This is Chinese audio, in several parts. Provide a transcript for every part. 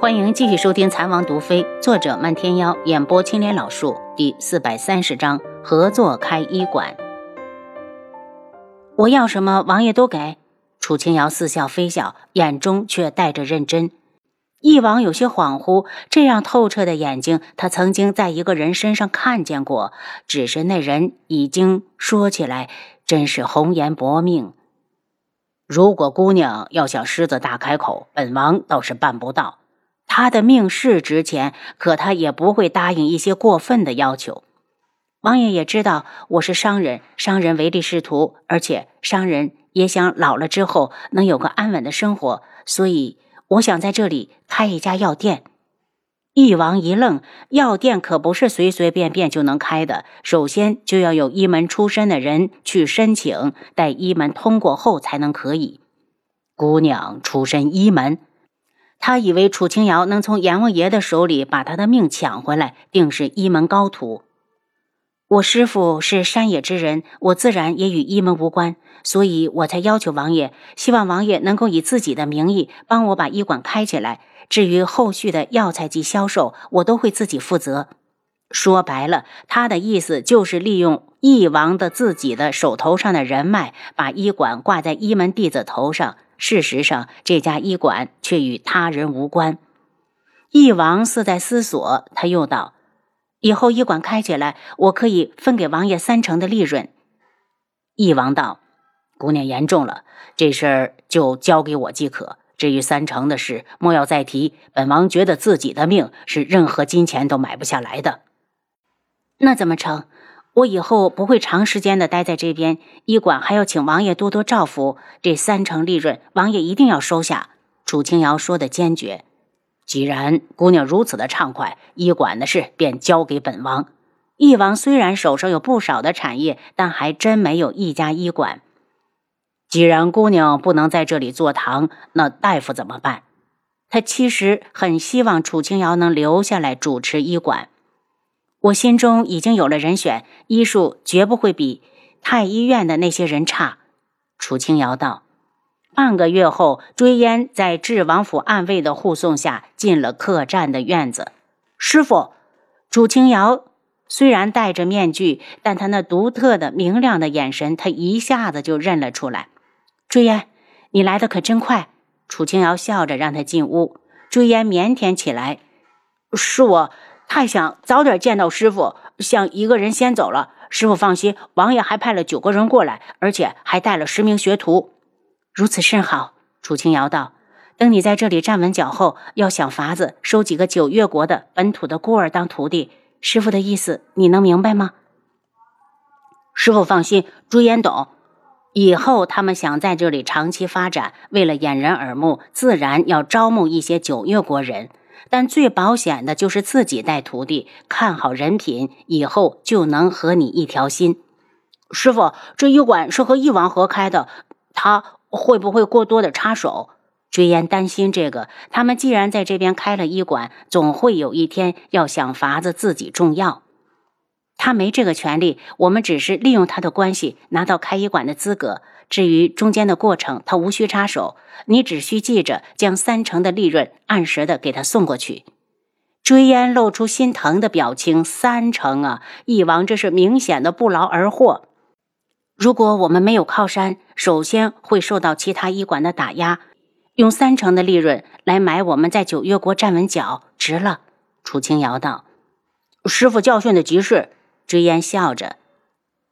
欢迎继续收听《残王毒妃》，作者漫天妖，演播青莲老树，第四百三十章合作开医馆。我要什么，王爷都给。楚清瑶似笑非笑，眼中却带着认真。翼王有些恍惚，这样透彻的眼睛，他曾经在一个人身上看见过，只是那人已经说起来，真是红颜薄命。如果姑娘要向狮子大开口，本王倒是办不到。他的命是值钱，可他也不会答应一些过分的要求。王爷也知道我是商人，商人唯利是图，而且商人也想老了之后能有个安稳的生活，所以我想在这里开一家药店。翼王一愣，药店可不是随随便便就能开的，首先就要有医门出身的人去申请，待医门通过后才能可以。姑娘出身医门。他以为楚清瑶能从阎王爷的手里把他的命抢回来，定是一门高徒。我师父是山野之人，我自然也与一门无关，所以我才要求王爷，希望王爷能够以自己的名义帮我把医馆开起来。至于后续的药材及销售，我都会自己负责。说白了，他的意思就是利用翼王的自己的手头上的人脉，把医馆挂在一门弟子头上。事实上，这家医馆却与他人无关。翼王似在思索，他又道：“以后医馆开起来，我可以分给王爷三成的利润。”翼王道：“姑娘言重了，这事儿就交给我即可。至于三成的事，莫要再提。本王觉得自己的命是任何金钱都买不下来的。那怎么成？”我以后不会长时间的待在这边医馆，还要请王爷多多照拂。这三成利润，王爷一定要收下。楚清瑶说的坚决。既然姑娘如此的畅快，医馆的事便交给本王。翼王虽然手上有不少的产业，但还真没有一家医馆。既然姑娘不能在这里坐堂，那大夫怎么办？他其实很希望楚清瑶能留下来主持医馆。我心中已经有了人选，医术绝不会比太医院的那些人差。楚清瑶道。半个月后，追烟在智王府暗卫的护送下进了客栈的院子。师傅，楚清瑶虽然戴着面具，但他那独特的明亮的眼神，他一下子就认了出来。追烟，你来的可真快。楚清瑶笑着让他进屋。追烟腼腆起来，是我。太想早点见到师傅，想一个人先走了。师傅放心，王爷还派了九个人过来，而且还带了十名学徒。如此甚好。楚清瑶道：“等你在这里站稳脚后，要想法子收几个九月国的本土的孤儿当徒弟。师傅的意思，你能明白吗？”师傅放心，朱烟懂。以后他们想在这里长期发展，为了掩人耳目，自然要招募一些九月国人。但最保险的就是自己带徒弟，看好人品，以后就能和你一条心。师傅，这医馆是和翼王合开的，他会不会过多的插手？追烟担心这个。他们既然在这边开了医馆，总会有一天要想法子自己种药。他没这个权利，我们只是利用他的关系拿到开医馆的资格。至于中间的过程，他无需插手，你只需记着将三成的利润按时的给他送过去。追烟露出心疼的表情，三成啊！翼王这是明显的不劳而获。如果我们没有靠山，首先会受到其他医馆的打压。用三成的利润来买我们在九月国站稳脚，值了。楚清瑶道：“师傅教训的极是。”追烟笑着，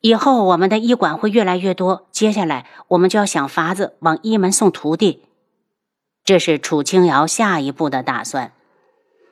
以后我们的医馆会越来越多。接下来，我们就要想法子往医门送徒弟。这是楚清瑶下一步的打算。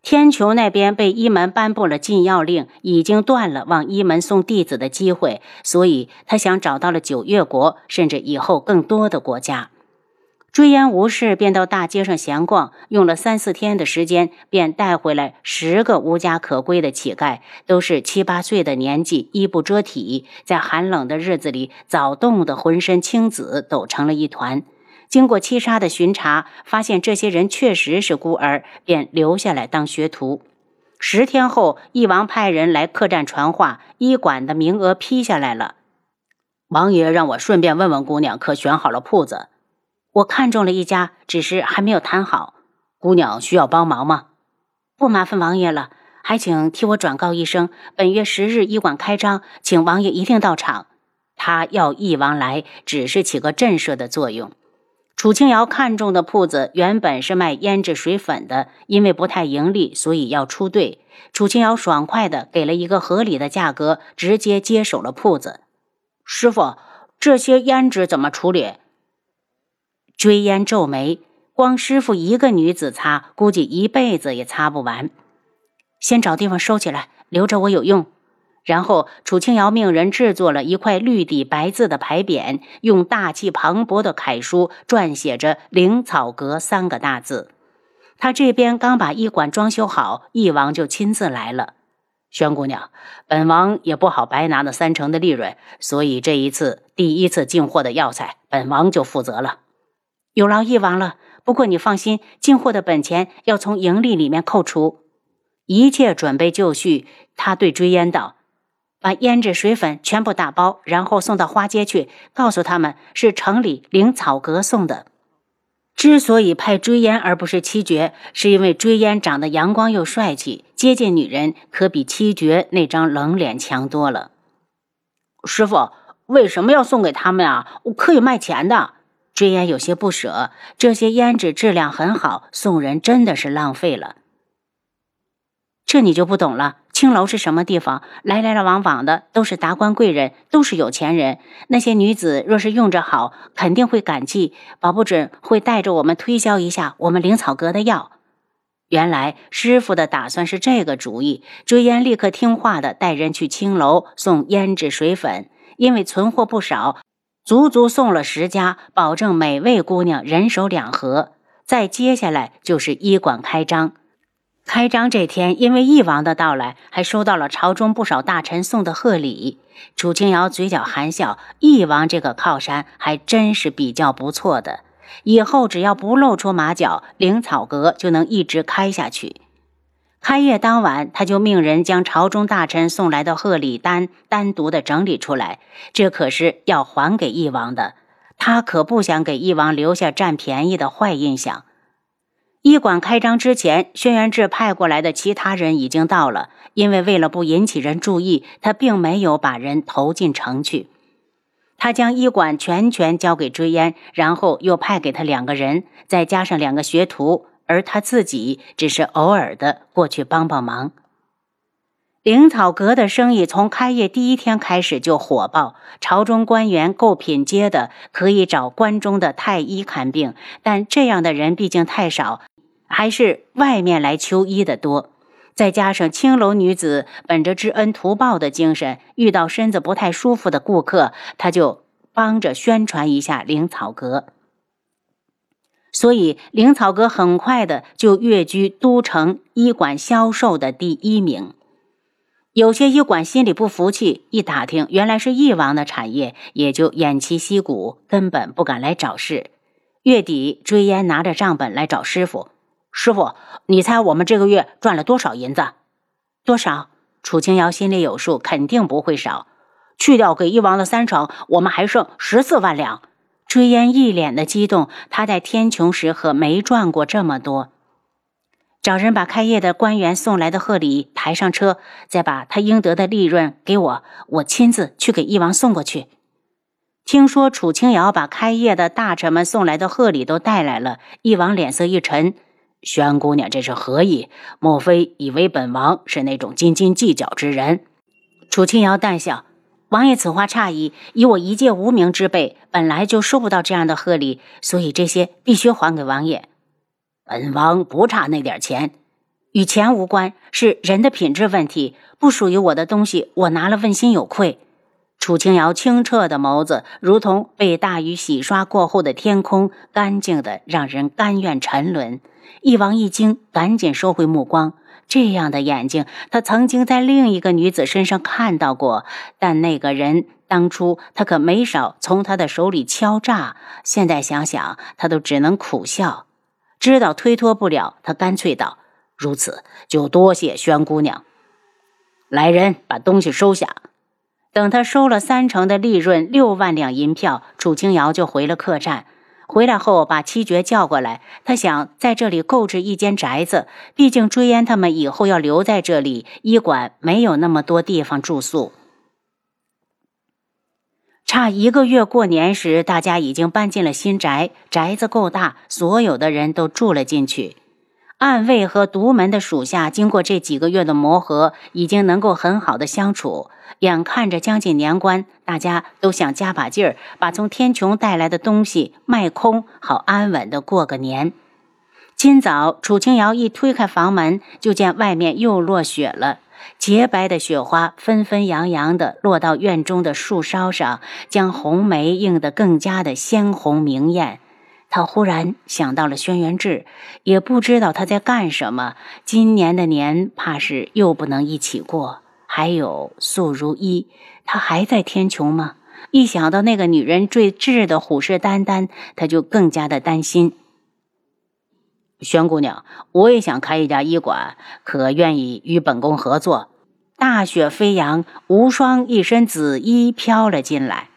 天穹那边被医门颁布了禁药令，已经断了往医门送弟子的机会，所以他想找到了九月国，甚至以后更多的国家。追烟无事，便到大街上闲逛，用了三四天的时间，便带回来十个无家可归的乞丐，都是七八岁的年纪，衣不遮体，在寒冷的日子里早冻得浑身青紫，抖成了一团。经过七杀的巡查，发现这些人确实是孤儿，便留下来当学徒。十天后，翼王派人来客栈传话，医馆的名额批下来了。王爷让我顺便问问姑娘，可选好了铺子。我看中了一家，只是还没有谈好。姑娘需要帮忙吗？不麻烦王爷了，还请替我转告一声，本月十日医馆开张，请王爷一定到场。他要义王来，只是起个震慑的作用。楚清瑶看中的铺子原本是卖胭脂水粉的，因为不太盈利，所以要出队。楚清瑶爽快的给了一个合理的价格，直接接手了铺子。师傅，这些胭脂怎么处理？追烟皱眉，光师傅一个女子擦，估计一辈子也擦不完。先找地方收起来，留着我有用。然后，楚清瑶命人制作了一块绿底白字的牌匾，用大气磅礴的楷书撰写着“灵草阁”三个大字。他这边刚把医馆装修好，义王就亲自来了。宣姑娘，本王也不好白拿那三成的利润，所以这一次第一次进货的药材，本王就负责了。有劳义王了。不过你放心，进货的本钱要从盈利里面扣除。一切准备就绪，他对追烟道。把胭脂水粉全部打包，然后送到花街去，告诉他们是城里灵草阁送的。之所以派追烟而不是七绝，是因为追烟长得阳光又帅气，接近女人可比七绝那张冷脸强多了。师傅为什么要送给他们啊？我可以卖钱的。追烟有些不舍，这些胭脂质量很好，送人真的是浪费了。这你就不懂了。青楼是什么地方？来来往往的都是达官贵人，都是有钱人。那些女子若是用着好，肯定会感激，保不准会带着我们推销一下我们灵草阁的药。原来师傅的打算是这个主意。追烟立刻听话的带人去青楼送胭脂水粉，因为存货不少，足足送了十家，保证每位姑娘人手两盒。再接下来就是医馆开张。开张这天，因为义王的到来，还收到了朝中不少大臣送的贺礼。楚清瑶嘴角含笑，义王这个靠山还真是比较不错的。以后只要不露出马脚，灵草阁就能一直开下去。开业当晚，他就命人将朝中大臣送来的贺礼单单独的整理出来，这可是要还给义王的。他可不想给义王留下占便宜的坏印象。医馆开张之前，轩辕志派过来的其他人已经到了。因为为了不引起人注意，他并没有把人投进城去。他将医馆全权交给追烟，然后又派给他两个人，再加上两个学徒，而他自己只是偶尔的过去帮帮忙。灵草阁的生意从开业第一天开始就火爆，朝中官员够品阶的可以找关中的太医看病，但这样的人毕竟太少。还是外面来求医的多，再加上青楼女子本着知恩图报的精神，遇到身子不太舒服的顾客，他就帮着宣传一下灵草阁。所以灵草阁很快的就跃居都城医馆销售的第一名。有些医馆心里不服气，一打听原来是翼王的产业，也就偃旗息鼓，根本不敢来找事。月底，追烟拿着账本来找师傅。师傅，你猜我们这个月赚了多少银子？多少？楚清瑶心里有数，肯定不会少。去掉给翼王的三成，我们还剩十四万两。追烟一脸的激动，他在天穹时可没赚过这么多。找人把开业的官员送来的贺礼抬上车，再把他应得的利润给我，我亲自去给翼王送过去。听说楚清瑶把开业的大臣们送来的贺礼都带来了，翼王脸色一沉。宣姑娘这是何意？莫非以为本王是那种斤斤计较之人？楚清瑶淡笑：“王爷此话差矣。以我一介无名之辈，本来就收不到这样的贺礼，所以这些必须还给王爷。本王不差那点钱，与钱无关，是人的品质问题。不属于我的东西，我拿了问心有愧。”楚清瑶清澈的眸子，如同被大雨洗刷过后的天空，干净的让人甘愿沉沦。一王一惊，赶紧收回目光。这样的眼睛，他曾经在另一个女子身上看到过，但那个人当初他可没少从他的手里敲诈。现在想想，他都只能苦笑。知道推脱不了，他干脆道：“如此，就多谢宣姑娘。来人，把东西收下。”等他收了三成的利润，六万两银票，楚清瑶就回了客栈。回来后把七绝叫过来，他想在这里购置一间宅子，毕竟追烟他们以后要留在这里，医馆没有那么多地方住宿。差一个月过年时，大家已经搬进了新宅，宅子够大，所有的人都住了进去。暗卫和独门的属下经过这几个月的磨合，已经能够很好的相处。眼看着将近年关，大家都想加把劲儿，把从天穹带来的东西卖空，好安稳的过个年。今早楚清瑶一推开房门，就见外面又落雪了。洁白的雪花纷纷扬扬地落到院中的树梢上，将红梅映得更加的鲜红明艳。他忽然想到了轩辕志，也不知道他在干什么。今年的年怕是又不能一起过。还有素如一，他还在天穹吗？一想到那个女人坠质的虎视眈眈，他就更加的担心。轩姑娘，我也想开一家医馆，可愿意与本宫合作？大雪飞扬，无双一身紫衣飘了进来。